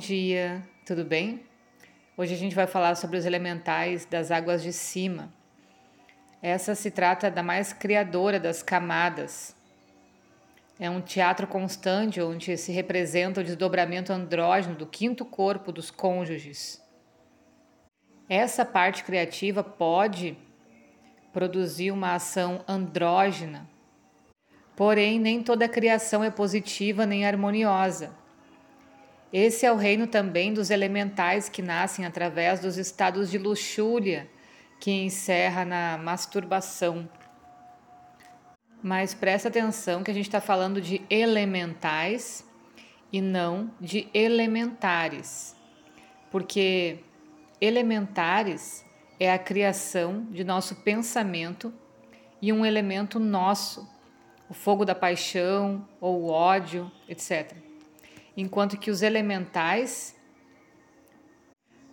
dia, tudo bem? Hoje a gente vai falar sobre os elementais das águas de cima. Essa se trata da mais criadora das camadas. É um teatro constante onde se representa o desdobramento andrógeno do quinto corpo dos cônjuges. Essa parte criativa pode produzir uma ação andrógena, porém nem toda criação é positiva nem harmoniosa. Esse é o reino também dos elementais que nascem através dos estados de luxúria, que encerra na masturbação. Mas presta atenção que a gente está falando de elementais e não de elementares, porque elementares é a criação de nosso pensamento e um elemento nosso, o fogo da paixão ou o ódio, etc enquanto que os elementais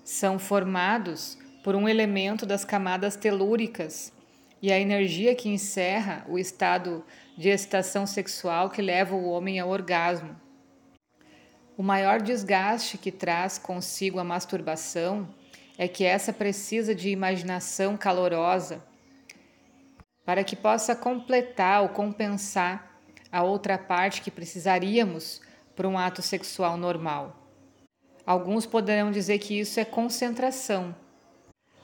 são formados por um elemento das camadas telúricas e a energia que encerra o estado de excitação sexual que leva o homem ao orgasmo. O maior desgaste que traz consigo a masturbação é que essa precisa de imaginação calorosa para que possa completar ou compensar a outra parte que precisaríamos para um ato sexual normal. Alguns poderão dizer que isso é concentração,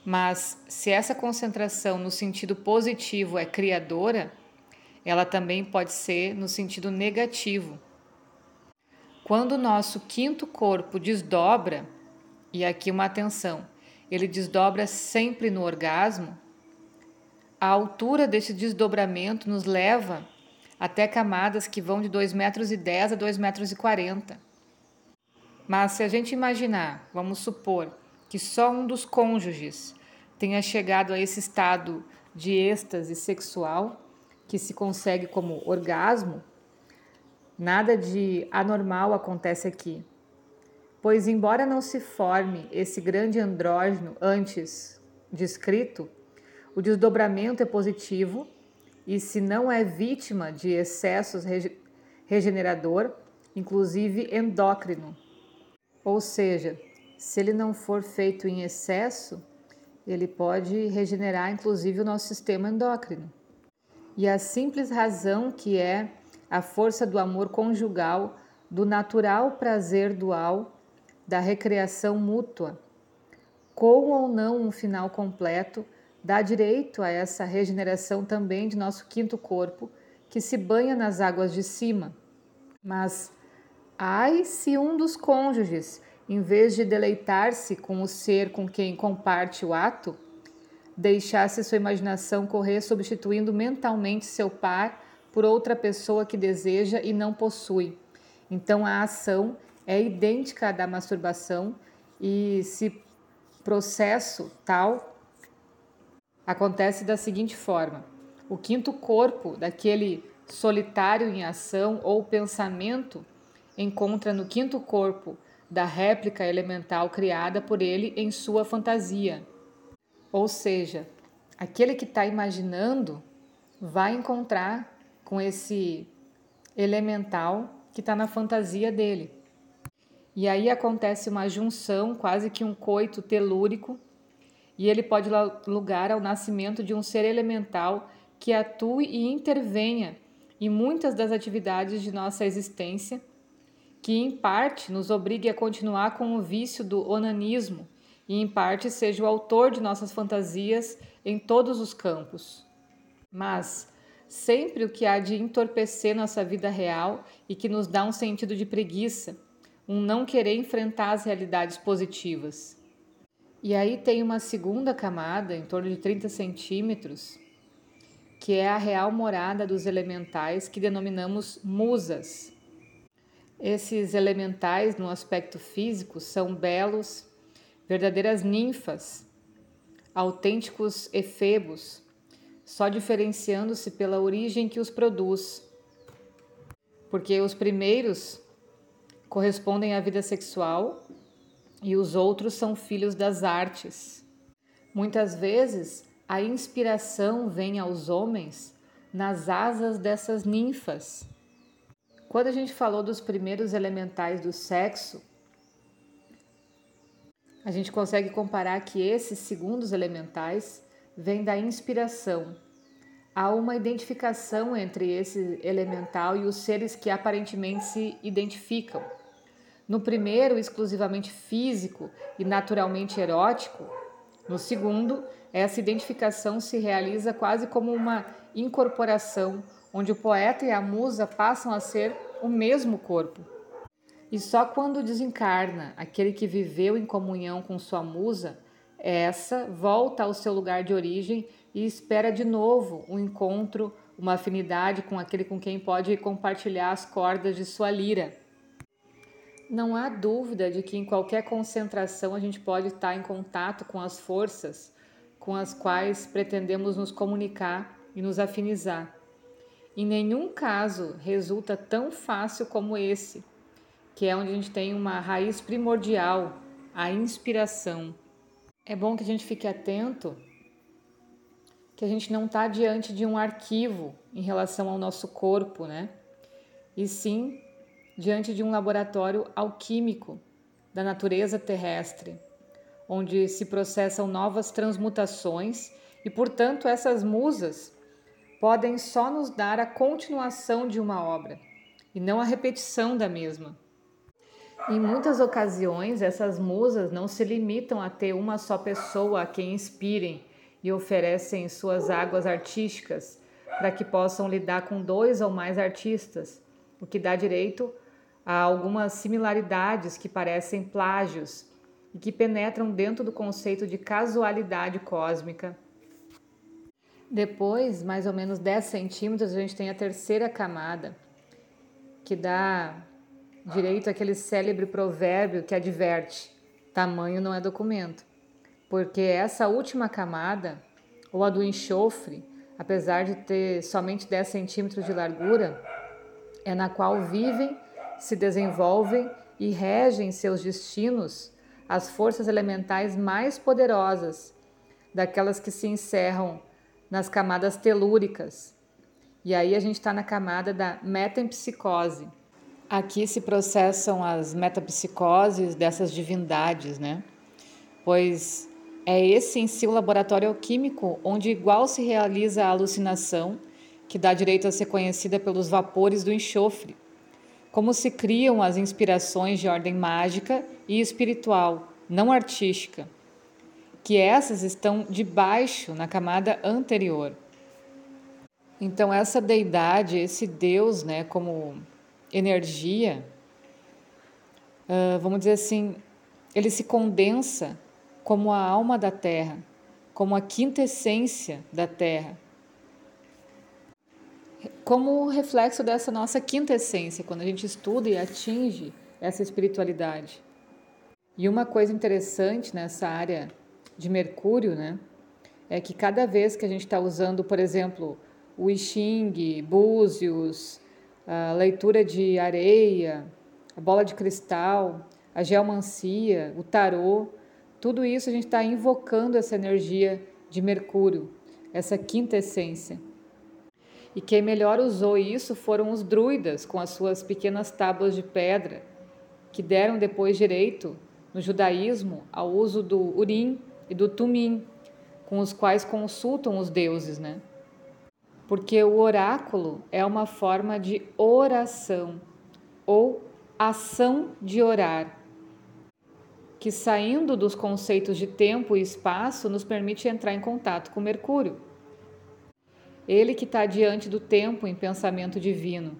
mas se essa concentração no sentido positivo é criadora, ela também pode ser no sentido negativo. Quando o nosso quinto corpo desdobra, e aqui uma atenção, ele desdobra sempre no orgasmo, a altura desse desdobramento nos leva até camadas que vão de 2,10 metros a 2,40 metros. Mas se a gente imaginar, vamos supor, que só um dos cônjuges tenha chegado a esse estado de êxtase sexual, que se consegue como orgasmo, nada de anormal acontece aqui. Pois, embora não se forme esse grande andrógeno antes descrito, o desdobramento é positivo e se não é vítima de excessos regenerador, inclusive endócrino. Ou seja, se ele não for feito em excesso, ele pode regenerar inclusive o nosso sistema endócrino. E a simples razão que é a força do amor conjugal, do natural prazer dual, da recreação mútua, com ou não um final completo, dá direito a essa regeneração também de nosso quinto corpo, que se banha nas águas de cima. Mas, ai se um dos cônjuges, em vez de deleitar-se com o ser com quem comparte o ato, deixasse sua imaginação correr substituindo mentalmente seu par por outra pessoa que deseja e não possui. Então a ação é idêntica à da masturbação e se processo tal acontece da seguinte forma: o quinto corpo daquele solitário em ação ou pensamento encontra no quinto corpo da réplica elemental criada por ele em sua fantasia. Ou seja, aquele que está imaginando vai encontrar com esse elemental que está na fantasia dele. E aí acontece uma junção, quase que um coito telúrico e ele pode dar lugar ao nascimento de um ser elemental que atue e intervenha em muitas das atividades de nossa existência, que em parte nos obrigue a continuar com o vício do onanismo e em parte seja o autor de nossas fantasias em todos os campos. Mas sempre o que há de entorpecer nossa vida real e que nos dá um sentido de preguiça, um não querer enfrentar as realidades positivas. E aí tem uma segunda camada, em torno de 30 centímetros, que é a real morada dos elementais que denominamos musas. Esses elementais, no aspecto físico, são belos, verdadeiras ninfas, autênticos efebos, só diferenciando-se pela origem que os produz. Porque os primeiros correspondem à vida sexual e os outros são filhos das artes. Muitas vezes a inspiração vem aos homens nas asas dessas ninfas. Quando a gente falou dos primeiros elementais do sexo, a gente consegue comparar que esses segundos elementais vêm da inspiração. Há uma identificação entre esse elemental e os seres que aparentemente se identificam. No primeiro, exclusivamente físico e naturalmente erótico, no segundo, essa identificação se realiza quase como uma incorporação, onde o poeta e a musa passam a ser o mesmo corpo. E só quando desencarna aquele que viveu em comunhão com sua musa, essa volta ao seu lugar de origem e espera de novo um encontro, uma afinidade com aquele com quem pode compartilhar as cordas de sua lira. Não há dúvida de que em qualquer concentração a gente pode estar em contato com as forças com as quais pretendemos nos comunicar e nos afinizar. Em nenhum caso resulta tão fácil como esse que é onde a gente tem uma raiz primordial, a inspiração. É bom que a gente fique atento que a gente não está diante de um arquivo em relação ao nosso corpo, né? E sim diante de um laboratório alquímico da natureza terrestre, onde se processam novas transmutações e, portanto, essas musas podem só nos dar a continuação de uma obra e não a repetição da mesma. Em muitas ocasiões, essas musas não se limitam a ter uma só pessoa a quem inspirem e oferecem suas águas artísticas para que possam lidar com dois ou mais artistas, o que dá direito a algumas similaridades que parecem plágios e que penetram dentro do conceito de casualidade cósmica. Depois, mais ou menos 10 centímetros, a gente tem a terceira camada, que dá direito àquele célebre provérbio que adverte: tamanho não é documento. Porque essa última camada, ou a do enxofre, apesar de ter somente 10 centímetros de largura, é na qual vivem, se desenvolvem e regem seus destinos as forças elementais mais poderosas, daquelas que se encerram nas camadas telúricas. E aí a gente está na camada da metempsicose Aqui se processam as metapsicoses dessas divindades, né? Pois é esse em si o laboratório alquímico onde igual se realiza a alucinação, que dá direito a ser conhecida pelos vapores do enxofre. Como se criam as inspirações de ordem mágica e espiritual, não artística, que essas estão debaixo na camada anterior. Então essa deidade, esse Deus, né, como energia, uh, vamos dizer assim, ele se condensa como a alma da Terra, como a quinta essência da Terra. Como reflexo dessa nossa quinta essência, quando a gente estuda e atinge essa espiritualidade. E uma coisa interessante nessa área de Mercúrio, né, é que cada vez que a gente está usando, por exemplo, o I Ching, Búzios, a leitura de areia, a bola de cristal, a geomancia, o tarô, tudo isso a gente está invocando essa energia de Mercúrio, essa quinta essência. E quem melhor usou isso foram os druidas, com as suas pequenas tábuas de pedra, que deram depois direito, no judaísmo, ao uso do Urim e do Tumim, com os quais consultam os deuses, né? porque o oráculo é uma forma de oração ou ação de orar, que saindo dos conceitos de tempo e espaço nos permite entrar em contato com Mercúrio. Ele que está diante do tempo em pensamento divino.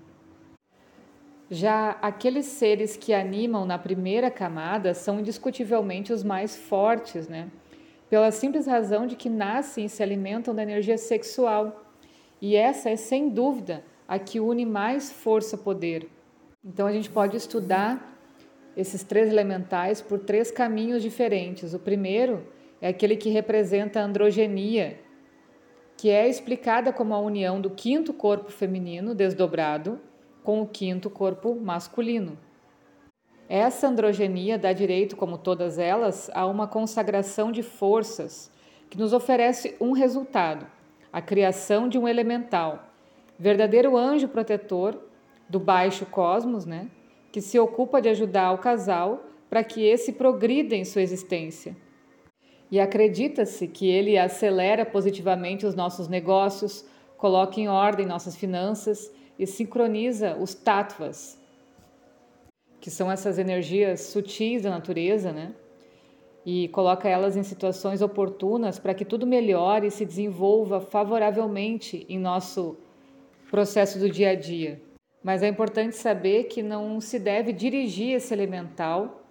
Já aqueles seres que animam na primeira camada são indiscutivelmente os mais fortes, né? Pela simples razão de que nascem e se alimentam da energia sexual e essa é sem dúvida a que une mais força-poder. Então a gente pode estudar esses três elementais por três caminhos diferentes. O primeiro é aquele que representa a androgenia, que é explicada como a união do quinto corpo feminino desdobrado com o quinto corpo masculino. Essa androgenia dá direito, como todas elas, a uma consagração de forças que nos oferece um resultado a criação de um elemental, verdadeiro anjo protetor do baixo cosmos, né, que se ocupa de ajudar o casal para que esse progrida em sua existência. E acredita-se que ele acelera positivamente os nossos negócios, coloca em ordem nossas finanças e sincroniza os tattvas, que são essas energias sutis da natureza, né? E coloca elas em situações oportunas para que tudo melhore e se desenvolva favoravelmente em nosso processo do dia a dia. Mas é importante saber que não se deve dirigir esse elemental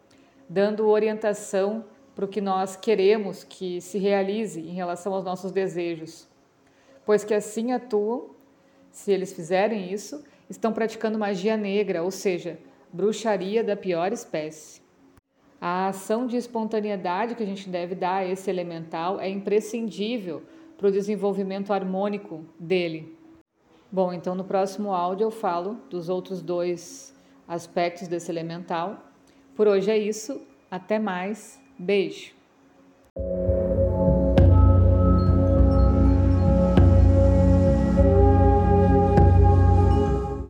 dando orientação para o que nós queremos que se realize em relação aos nossos desejos, pois que assim atuam, se eles fizerem isso, estão praticando magia negra, ou seja, bruxaria da pior espécie. A ação de espontaneidade que a gente deve dar a esse elemental é imprescindível para o desenvolvimento harmônico dele. Bom, então no próximo áudio eu falo dos outros dois aspectos desse elemental. Por hoje é isso. Até mais. Beijo!